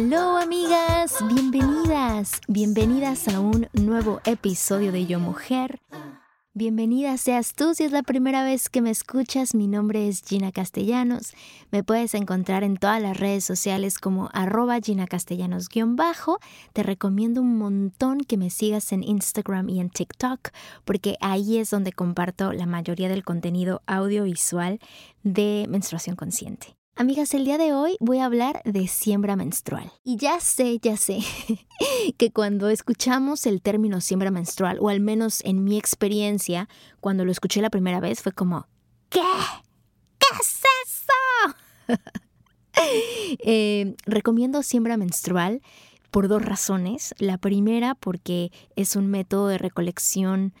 Hello amigas, bienvenidas, bienvenidas a un nuevo episodio de Yo Mujer. Bienvenida seas tú si es la primera vez que me escuchas. Mi nombre es Gina Castellanos. Me puedes encontrar en todas las redes sociales como arroba Gina Castellanos-bajo. Te recomiendo un montón que me sigas en Instagram y en TikTok porque ahí es donde comparto la mayoría del contenido audiovisual de menstruación consciente. Amigas, el día de hoy voy a hablar de siembra menstrual. Y ya sé, ya sé, que cuando escuchamos el término siembra menstrual, o al menos en mi experiencia, cuando lo escuché la primera vez, fue como, ¿qué? ¿Qué es eso? Eh, recomiendo siembra menstrual por dos razones. La primera, porque es un método de recolección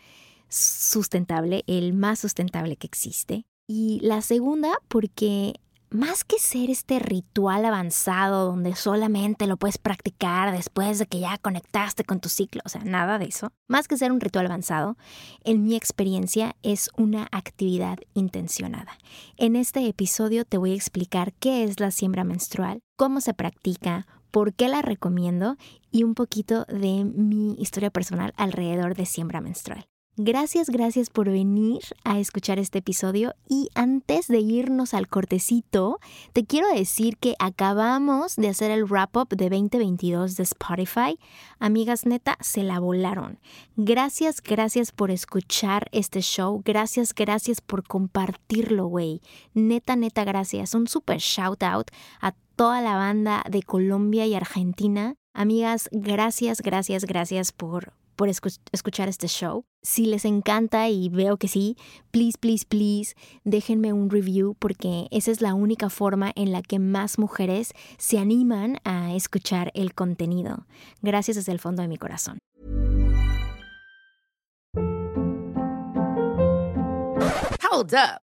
sustentable, el más sustentable que existe. Y la segunda, porque más que ser este ritual avanzado donde solamente lo puedes practicar después de que ya conectaste con tu ciclo, o sea, nada de eso, más que ser un ritual avanzado, en mi experiencia es una actividad intencionada. En este episodio te voy a explicar qué es la siembra menstrual, cómo se practica, por qué la recomiendo y un poquito de mi historia personal alrededor de siembra menstrual. Gracias, gracias por venir a escuchar este episodio y antes de irnos al cortecito, te quiero decir que acabamos de hacer el wrap-up de 2022 de Spotify. Amigas, neta, se la volaron. Gracias, gracias por escuchar este show. Gracias, gracias por compartirlo, güey. Neta, neta, gracias. Un super shout out a toda la banda de Colombia y Argentina. Amigas, gracias, gracias, gracias por por escuchar este show. Si les encanta y veo que sí, please, please, please, déjenme un review porque esa es la única forma en la que más mujeres se animan a escuchar el contenido. Gracias desde el fondo de mi corazón. Hold up.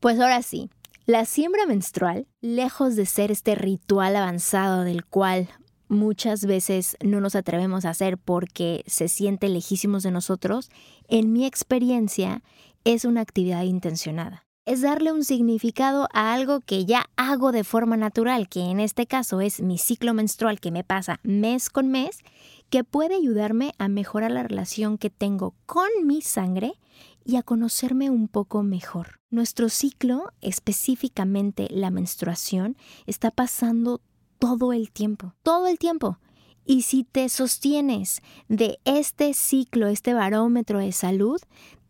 Pues ahora sí, la siembra menstrual, lejos de ser este ritual avanzado del cual muchas veces no nos atrevemos a hacer porque se siente lejísimos de nosotros, en mi experiencia es una actividad intencionada. Es darle un significado a algo que ya hago de forma natural, que en este caso es mi ciclo menstrual que me pasa mes con mes, que puede ayudarme a mejorar la relación que tengo con mi sangre y a conocerme un poco mejor. Nuestro ciclo, específicamente la menstruación, está pasando todo el tiempo, todo el tiempo. Y si te sostienes de este ciclo, este barómetro de salud,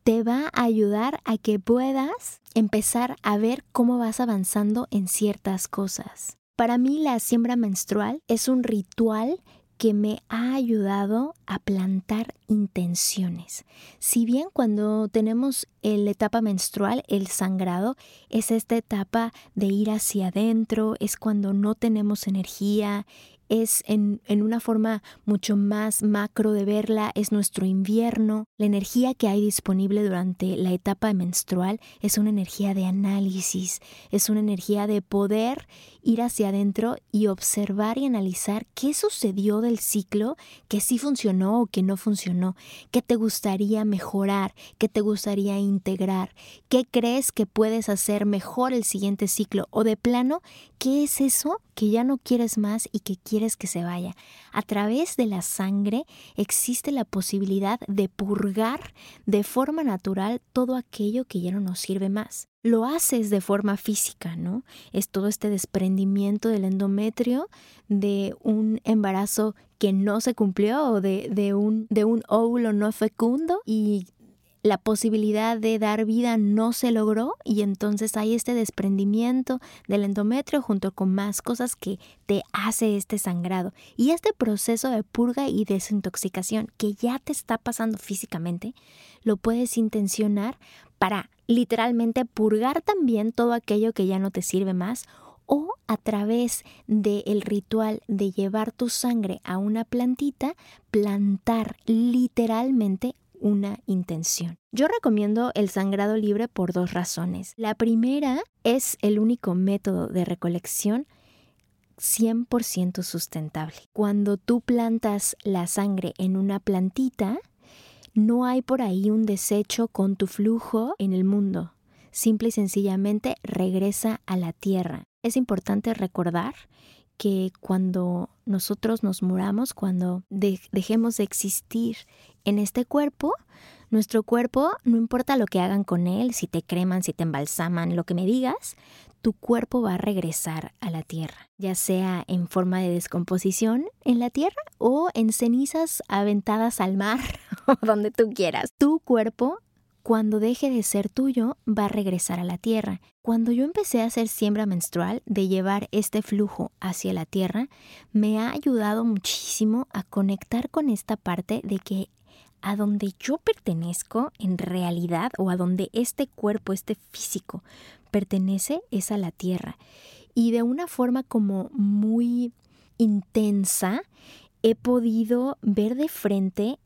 te va a ayudar a que puedas empezar a ver cómo vas avanzando en ciertas cosas. Para mí la siembra menstrual es un ritual que me ha ayudado a plantar intenciones. Si bien cuando tenemos la etapa menstrual, el sangrado, es esta etapa de ir hacia adentro, es cuando no tenemos energía, es en, una forma mucho más macro de verla, es nuestro invierno. La energía que hay disponible durante la etapa menstrual es una energía de análisis, es una energía de poder ir hacia adentro y observar y analizar qué sucedió del ciclo, que sí funcionó o que no funcionó, qué te gustaría mejorar, qué te gustaría integrar, qué crees que puedes hacer mejor el siguiente ciclo o de plano, qué es eso que ya no quieres más y que quieres quieres que se vaya. A través de la sangre existe la posibilidad de purgar de forma natural todo aquello que ya no nos sirve más. Lo haces de forma física, ¿no? Es todo este desprendimiento del endometrio de un embarazo que no se cumplió o de, de, un, de un óvulo no fecundo y la posibilidad de dar vida no se logró y entonces hay este desprendimiento del endometrio junto con más cosas que te hace este sangrado. Y este proceso de purga y desintoxicación que ya te está pasando físicamente, lo puedes intencionar para literalmente purgar también todo aquello que ya no te sirve más o a través del ritual de llevar tu sangre a una plantita, plantar literalmente una intención. Yo recomiendo el sangrado libre por dos razones. La primera es el único método de recolección 100% sustentable. Cuando tú plantas la sangre en una plantita, no hay por ahí un desecho con tu flujo en el mundo. Simple y sencillamente regresa a la tierra. Es importante recordar que cuando nosotros nos muramos, cuando dejemos de existir en este cuerpo, nuestro cuerpo, no importa lo que hagan con él, si te creman, si te embalsaman, lo que me digas, tu cuerpo va a regresar a la tierra, ya sea en forma de descomposición en la tierra o en cenizas aventadas al mar o donde tú quieras. Tu cuerpo cuando deje de ser tuyo, va a regresar a la tierra. Cuando yo empecé a hacer siembra menstrual, de llevar este flujo hacia la tierra, me ha ayudado muchísimo a conectar con esta parte de que a donde yo pertenezco en realidad o a donde este cuerpo, este físico pertenece es a la tierra. Y de una forma como muy intensa he podido ver de frente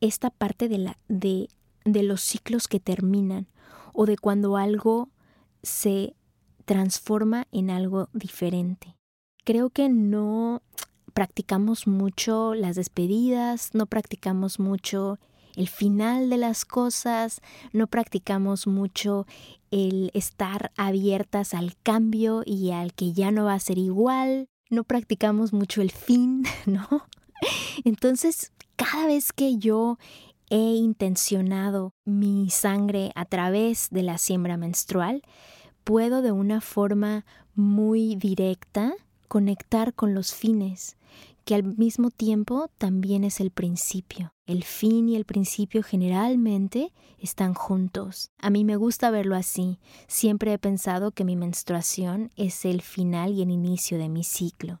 esta parte de la de de los ciclos que terminan o de cuando algo se transforma en algo diferente. Creo que no practicamos mucho las despedidas, no practicamos mucho el final de las cosas, no practicamos mucho el estar abiertas al cambio y al que ya no va a ser igual, no practicamos mucho el fin, ¿no? Entonces, cada vez que yo he intencionado mi sangre a través de la siembra menstrual, puedo de una forma muy directa conectar con los fines, que al mismo tiempo también es el principio. El fin y el principio generalmente están juntos. A mí me gusta verlo así. Siempre he pensado que mi menstruación es el final y el inicio de mi ciclo.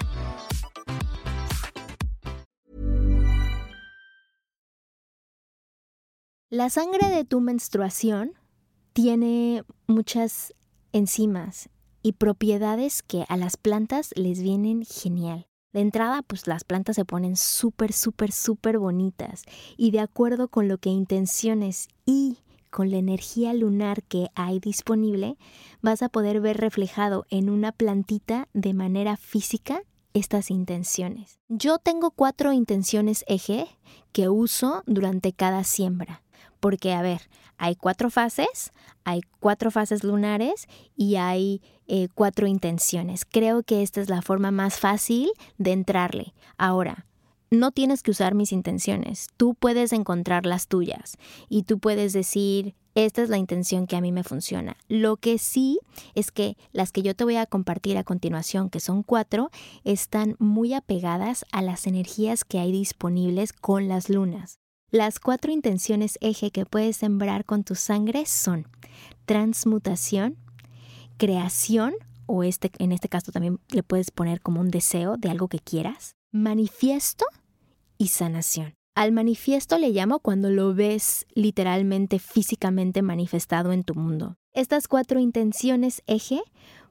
La sangre de tu menstruación tiene muchas enzimas y propiedades que a las plantas les vienen genial. De entrada, pues las plantas se ponen súper, súper, súper bonitas y de acuerdo con lo que intenciones y con la energía lunar que hay disponible, vas a poder ver reflejado en una plantita de manera física estas intenciones. Yo tengo cuatro intenciones eje que uso durante cada siembra porque, a ver, hay cuatro fases, hay cuatro fases lunares y hay eh, cuatro intenciones. Creo que esta es la forma más fácil de entrarle. Ahora, no tienes que usar mis intenciones, tú puedes encontrar las tuyas y tú puedes decir, esta es la intención que a mí me funciona. Lo que sí es que las que yo te voy a compartir a continuación, que son cuatro, están muy apegadas a las energías que hay disponibles con las lunas. Las cuatro intenciones eje que puedes sembrar con tu sangre son transmutación, creación, o este, en este caso también le puedes poner como un deseo de algo que quieras, manifiesto y sanación. Al manifiesto le llamo cuando lo ves literalmente, físicamente manifestado en tu mundo. Estas cuatro intenciones eje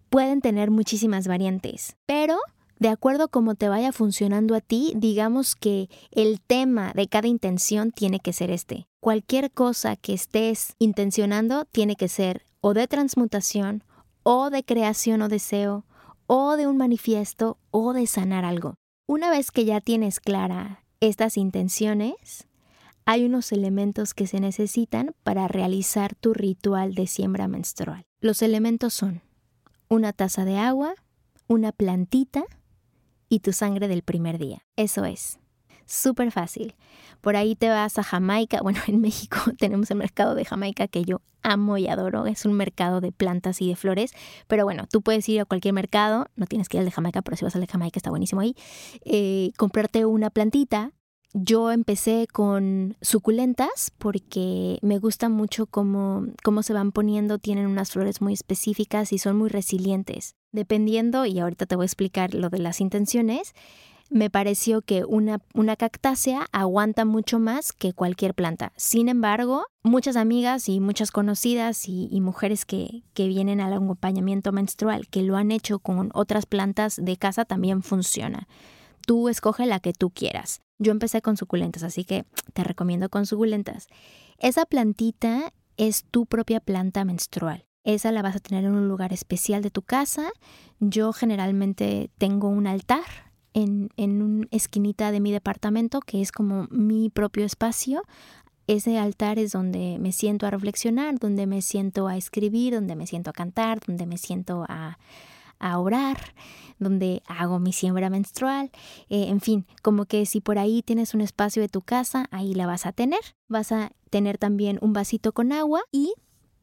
pueden tener muchísimas variantes, pero de acuerdo a cómo te vaya funcionando a ti, digamos que el tema de cada intención tiene que ser este. Cualquier cosa que estés intencionando tiene que ser o de transmutación, o de creación o deseo, o de un manifiesto, o de sanar algo. Una vez que ya tienes clara estas intenciones, hay unos elementos que se necesitan para realizar tu ritual de siembra menstrual. Los elementos son una taza de agua, una plantita y tu sangre del primer día. Eso es. Súper fácil. Por ahí te vas a Jamaica. Bueno, en México tenemos el mercado de Jamaica que yo amo y adoro. Es un mercado de plantas y de flores. Pero bueno, tú puedes ir a cualquier mercado. No tienes que ir al de Jamaica, pero si vas al de Jamaica está buenísimo ahí. Eh, comprarte una plantita, yo empecé con suculentas porque me gusta mucho cómo, cómo se van poniendo, tienen unas flores muy específicas y son muy resilientes. Dependiendo, y ahorita te voy a explicar lo de las intenciones, me pareció que una, una cactácea aguanta mucho más que cualquier planta. Sin embargo, muchas amigas y muchas conocidas y, mujeres que, que, vienen al acompañamiento menstrual que lo han hecho con otras plantas de casa también funciona. Tú escoge la que tú quieras. Yo empecé con suculentas, así que te recomiendo con suculentas. Esa plantita es tu propia planta menstrual. Esa la vas a tener en un lugar especial de tu casa. Yo generalmente tengo un altar en, en una esquinita de mi departamento que es como mi propio espacio. Ese altar es donde me siento a reflexionar, donde me siento a escribir, donde me siento a cantar, donde me siento a, a orar, donde hago mi siembra menstrual, eh, en fin, como que si por ahí tienes un espacio de tu casa, ahí la vas a tener. Vas a tener también un vasito con agua y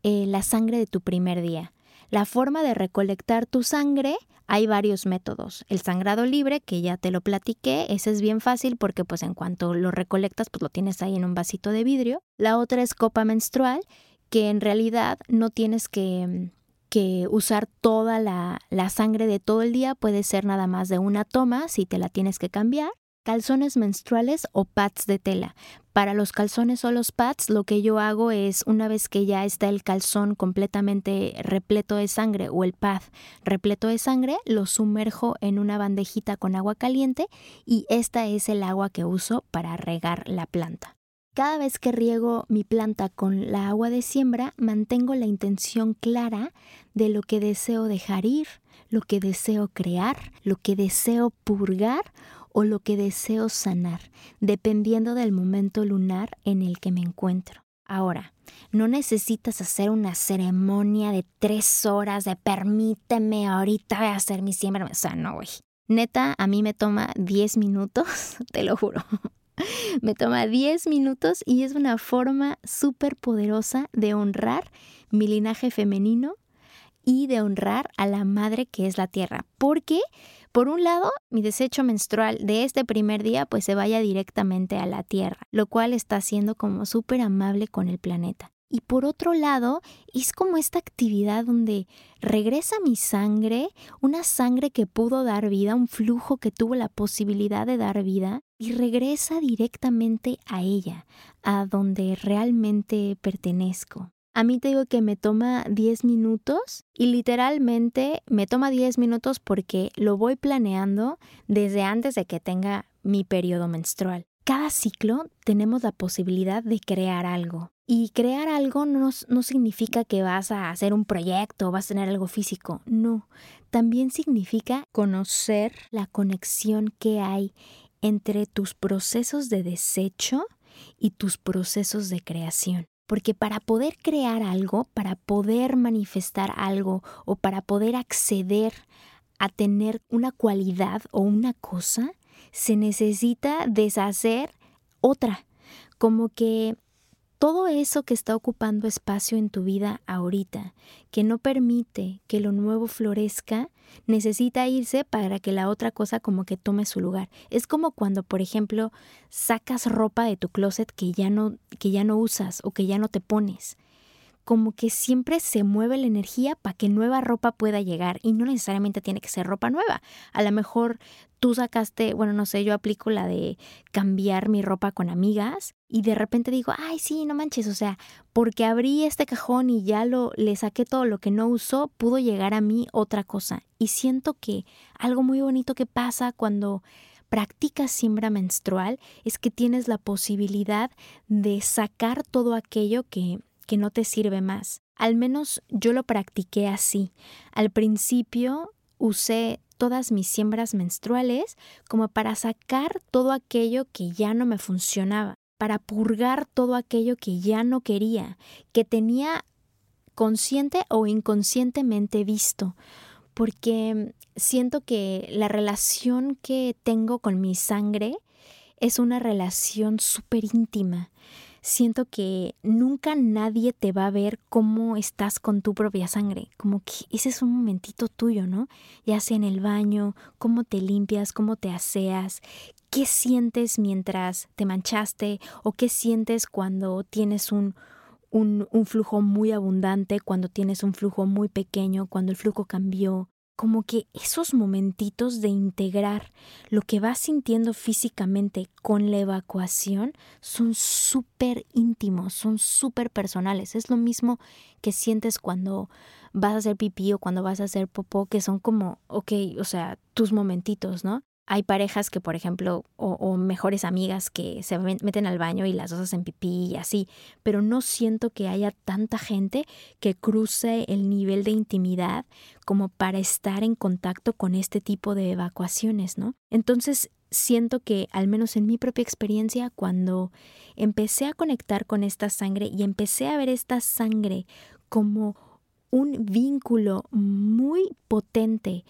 eh, la sangre de tu primer día. La forma de recolectar tu sangre, hay varios métodos. El sangrado libre, que ya te lo platiqué, ese es bien fácil porque pues en cuanto lo recolectas, pues lo tienes ahí en un vasito de vidrio. La otra es copa menstrual, que en realidad no tienes que que usar toda la, la, sangre de todo el día puede ser nada más de una toma si te la tienes que cambiar. Calzones menstruales o pads de tela. Para los calzones o los pads, lo que yo hago es, una vez que ya está el calzón completamente repleto de sangre o el pad repleto de sangre, lo sumerjo en una bandejita con agua caliente y esta es el agua que uso para regar la planta. Cada vez que riego mi planta con la agua de siembra, mantengo la intención clara de lo que deseo dejar ir, lo que deseo crear, lo que deseo purgar o lo que deseo sanar, dependiendo del momento lunar en el que me encuentro. Ahora, no necesitas hacer una ceremonia de tres horas de permíteme ahorita hacer mi siembra. O sea, no, güey. Neta, a mí me toma 10 minutos, te lo juro. Me toma 10 minutos y es una forma súper poderosa de honrar mi linaje femenino y de honrar a la madre que es la tierra. Porque, por un lado, mi desecho menstrual de este primer día pues se vaya directamente a la tierra, lo cual está siendo como súper amable con el planeta. Y por otro lado, es como esta actividad donde regresa mi sangre, una sangre que pudo dar vida, un flujo que tuvo la posibilidad de dar vida, y regresa directamente a ella, a donde realmente pertenezco. A mí te digo que me toma 10 minutos y literalmente me toma 10 minutos porque lo voy planeando desde antes de que tenga mi periodo menstrual. Cada ciclo tenemos la posibilidad de crear algo. Y crear algo no, no, significa que vas a hacer un proyecto o vas a tener algo físico. No, también significa conocer la conexión que hay entre tus procesos de desecho y tus procesos de creación. Porque para poder crear algo, para poder manifestar algo o para poder acceder a tener una cualidad o una cosa, se necesita deshacer otra. Como que todo eso que está ocupando espacio en tu vida ahorita, que no permite que lo nuevo florezca, necesita irse para que la otra cosa como que tome su lugar. Es como cuando, por ejemplo, sacas ropa de tu closet que ya no que ya no usas o que ya no te pones. Como que siempre se mueve la energía para que nueva ropa pueda llegar y no necesariamente tiene que ser ropa nueva. A lo mejor tú sacaste, bueno, no sé, yo aplico la de cambiar mi ropa con amigas y de repente digo, ay, sí, no manches, o sea, porque abrí este cajón y ya lo le saqué todo lo que no usó, pudo llegar a mí otra cosa. Y siento que algo muy bonito que pasa cuando practicas siembra menstrual es que tienes la posibilidad de sacar todo aquello que que no te sirve más. Al menos yo lo practiqué así. Al principio usé todas mis siembras menstruales como para sacar todo aquello que ya no me funcionaba, para purgar todo aquello que ya no quería, que tenía consciente o inconscientemente visto, porque siento que la relación que tengo con mi sangre es una relación súper íntima siento que nunca nadie te va a ver cómo estás con tu propia sangre, como que ese es un momentito tuyo, ¿no? Ya sea en el baño, cómo te limpias, cómo te aseas, qué sientes mientras te manchaste o qué sientes cuando tienes un, un, un flujo muy abundante, cuando tienes un flujo muy pequeño, cuando el flujo cambió, como que esos momentitos de integrar lo que vas sintiendo físicamente con la evacuación son súper íntimos, son súper personales. Es lo mismo que sientes cuando vas a hacer pipí o cuando vas a hacer popó, que son como, ok, o sea, tus momentitos, ¿no? Hay parejas que, por ejemplo, o, mejores amigas que se meten al baño y las dos hacen pipí y así, pero no siento que haya tanta gente que cruce el nivel de intimidad como para estar en contacto con este tipo de evacuaciones, ¿no? Entonces, siento que, al menos en mi propia experiencia, cuando empecé a conectar con esta sangre y empecé a ver esta sangre como un vínculo muy potente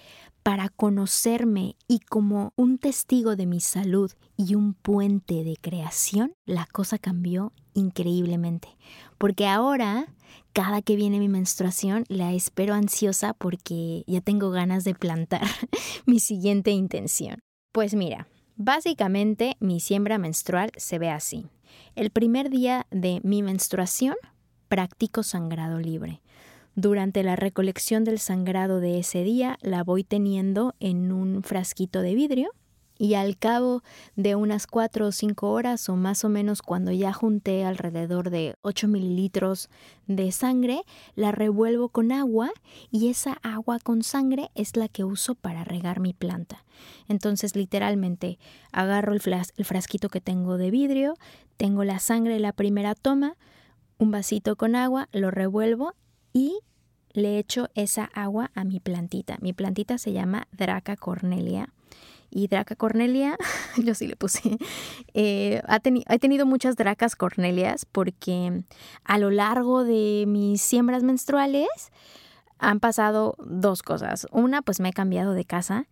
para conocerme y como un testigo de mi salud y un puente de creación, la cosa cambió increíblemente. Porque ahora, cada que viene mi menstruación, la espero ansiosa porque ya tengo ganas de plantar mi siguiente intención. Pues mira, básicamente mi siembra menstrual se ve así. El primer día de mi menstruación, practico sangrado libre. Durante la recolección del sangrado de ese día la voy teniendo en un frasquito de vidrio y al cabo de unas 4 o 5 horas o más o menos cuando ya junté alrededor de 8 mililitros de sangre, la revuelvo con agua y esa agua con sangre es la que uso para regar mi planta. Entonces literalmente agarro el, el frasquito que tengo de vidrio, tengo la sangre de la primera toma, un vasito con agua, lo revuelvo y le echo esa agua a mi plantita. Mi plantita se llama Draca cornelia. Y Draca cornelia, yo sí le puse, eh, ha he tenido muchas Dracas cornelias porque a lo largo de mis siembras menstruales han pasado dos cosas. Una, pues me he cambiado de casa.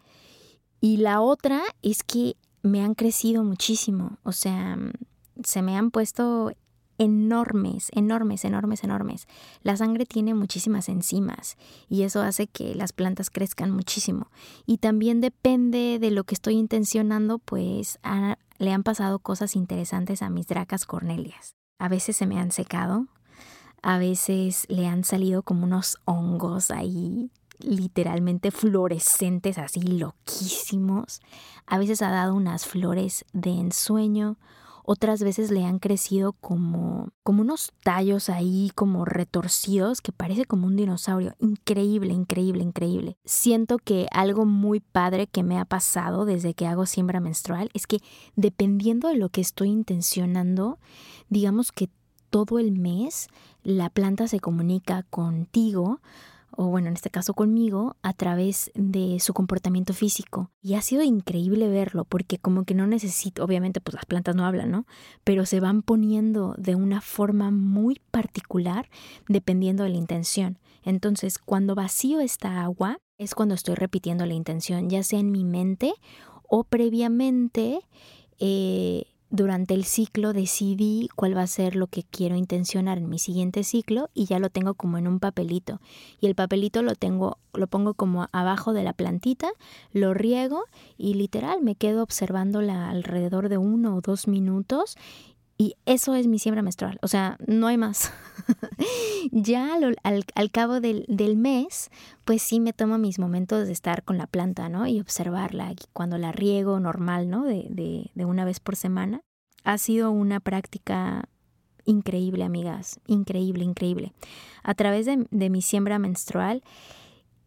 Y la otra es que me han crecido muchísimo. O sea, se me han puesto enormes, enormes, enormes, enormes. La sangre tiene muchísimas enzimas y eso hace que las plantas crezcan muchísimo. Y también depende de lo que estoy intencionando, pues le han pasado cosas interesantes a mis dracas cornelias. A veces se me han secado, a veces le han salido como unos hongos ahí literalmente fluorescentes, así loquísimos. A veces ha dado unas flores de ensueño otras veces le han crecido como, como unos tallos ahí como retorcidos que parece como un dinosaurio. Increíble, increíble, increíble. Siento que algo muy padre que me ha pasado desde que hago siembra menstrual es que dependiendo de lo que estoy intencionando, digamos que todo el mes la planta se comunica contigo o bueno, en este caso conmigo, a través de su comportamiento físico. Y ha sido increíble verlo, porque como que no necesito, obviamente pues las plantas no hablan, ¿no? Pero se van poniendo de una forma muy particular dependiendo de la intención. Entonces, cuando vacío esta agua, es cuando estoy repitiendo la intención, ya sea en mi mente o previamente. Eh, durante el ciclo decidí cuál va a ser lo que quiero intencionar en mi siguiente ciclo y ya lo tengo como en un papelito. Y el papelito lo tengo, lo pongo como abajo de la plantita, lo riego y literal me quedo observándola alrededor de uno o dos minutos y eso es mi siembra menstrual, o sea, no hay más. Ya al, cabo del, mes, pues sí me tomo mis momentos de estar con la planta, ¿no? Y observarla. cuando la riego normal, ¿no? De, de una vez por semana. Ha sido una práctica increíble, amigas. Increíble, increíble. A través de, de mi siembra menstrual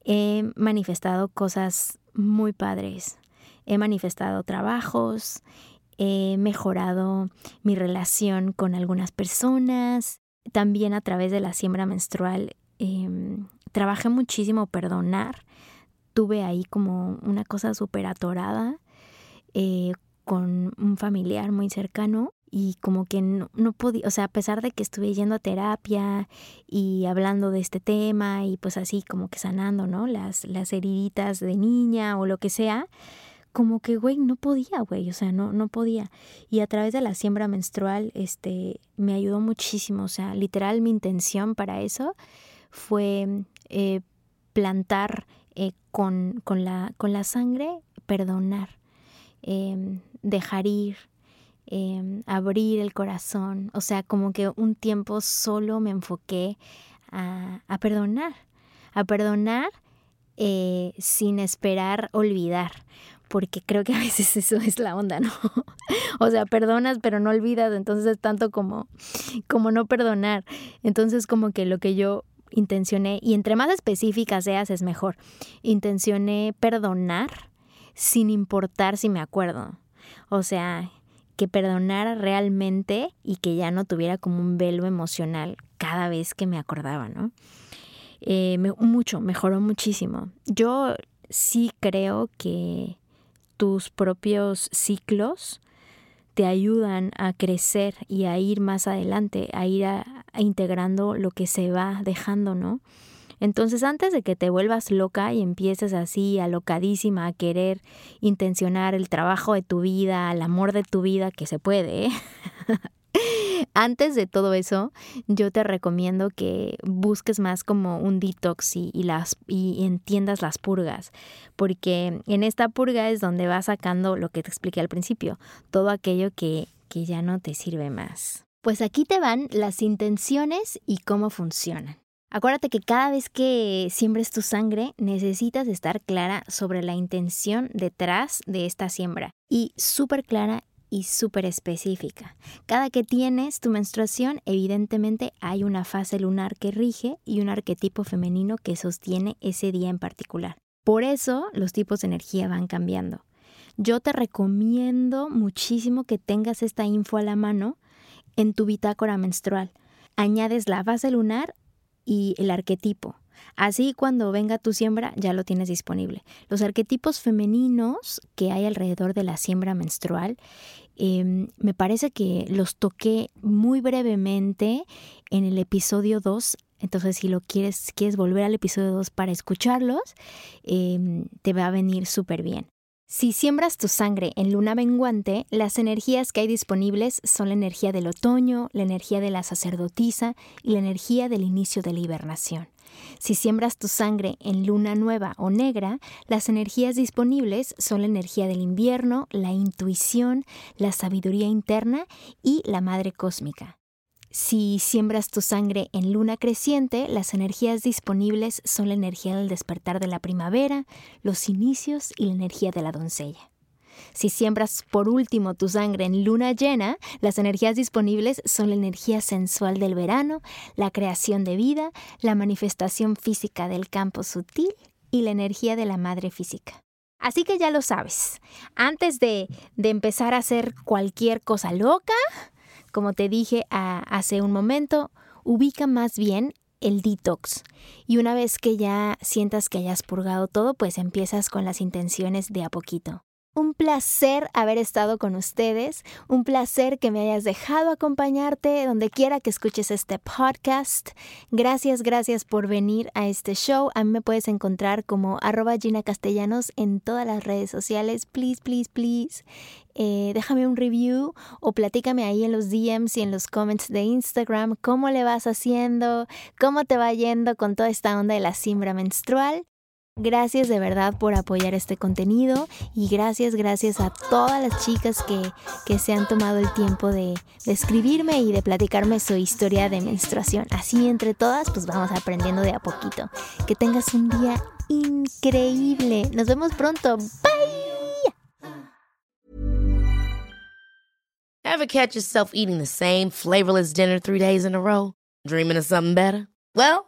he manifestado cosas muy padres. He manifestado trabajos, he mejorado mi relación con algunas personas. También a través de la siembra menstrual em, trabajé muchísimo perdonar. Tuve ahí como una cosa súper atorada eh, con un familiar muy cercano y como que no, no, podía, o sea, a pesar de que estuve yendo a terapia y hablando de este tema y pues así como que sanando, ¿no? Las, las heriditas de niña o lo que sea, como que, güey, no podía, güey, o sea, no, no podía. Y a través de la siembra menstrual, este, me ayudó muchísimo, o sea, literal mi intención para eso fue eh, plantar eh, con, con, la, con la sangre, perdonar, em, dejar ir, Em, abrir el corazón. O sea, como que un tiempo solo me enfoqué a, perdonar, a perdonar eh, sin esperar olvidar, porque creo que a veces eso es la onda, ¿no? o sea, perdonas pero no olvidas, entonces es tanto como, como no perdonar. Entonces como que lo que yo intencioné, y entre más específica seas es mejor, intencioné perdonar sin importar si me acuerdo. O sea, que perdonara realmente y que ya no tuviera como un velo emocional cada vez que me acordaba, ¿no? Eh, mucho, mejoró muchísimo. Yo sí creo que tus propios ciclos te ayudan a crecer y a ir más adelante, a ir integrando lo que se va dejando, ¿no? Entonces, antes de que te vuelvas loca y empieces así, alocadísima, a querer intencionar el trabajo de tu vida, el amor de tu vida, que se puede, ¿eh? Antes de todo eso, yo te recomiendo que busques más como un detox y, las, y entiendas las purgas, porque en esta purga es donde vas sacando lo que te expliqué al principio, todo aquello que, que ya no te sirve más. Pues aquí te van las intenciones y cómo funcionan. Acuérdate que cada vez que siembres tu sangre necesitas estar clara sobre la intención detrás de esta siembra y súper clara y súper específica. Cada que tienes tu menstruación, evidentemente hay una fase lunar que rige y un arquetipo femenino que sostiene ese día en particular. Por eso los tipos de energía van cambiando. Yo te recomiendo muchísimo que tengas esta info a la mano en tu bitácora menstrual. Añades la fase lunar y el arquetipo. Así cuando venga tu siembra ya lo tienes disponible. Los arquetipos femeninos que hay alrededor de la siembra menstrual, em, me parece que los toqué muy brevemente en el episodio 2. Entonces, si lo quieres, quieres volver al episodio 2 para escucharlos, em, te va a venir súper bien. Si siembras tu sangre en luna menguante, las energías que hay disponibles son la energía del otoño, la energía de la sacerdotisa y la energía del inicio de la hibernación. Si siembras tu sangre en luna nueva o negra, las energías disponibles son la energía del invierno, la intuición, la sabiduría interna y la madre cósmica. Si siembras tu sangre en luna creciente, las energías disponibles son la energía del despertar de la primavera, los inicios y la energía de la doncella. Si siembras por último tu sangre en luna llena, las energías disponibles son la energía sensual del verano, la creación de vida, la manifestación física del campo sutil y la energía de la madre física. Así que ya lo sabes, antes de, de empezar a hacer cualquier cosa loca, como te dije hace un momento, ubica más bien el detox. Y una vez que ya sientas que hayas purgado todo, pues empiezas con las intenciones de a poquito. Un placer haber estado con ustedes, un placer que me hayas dejado acompañarte donde quiera que escuches este podcast. Gracias, gracias por venir a este show. A mí me puedes encontrar como arroba Gina Castellanos en todas las redes sociales. Please, please, please. Eh, déjame un review o platícame ahí en los DMs y en los comments de Instagram cómo le vas haciendo, cómo te va yendo con toda esta onda de la siembra menstrual. Gracias de verdad por apoyar este contenido y gracias, gracias a todas las chicas que, que se han tomado el tiempo de, escribirme y de platicarme su historia de menstruación. Así entre todas, pues vamos aprendiendo de a poquito. Que tengas un día increíble. Nos vemos pronto. Bye. Ever catch yourself eating the same flavorless dinner three days in a row? Dreaming of something better? Well,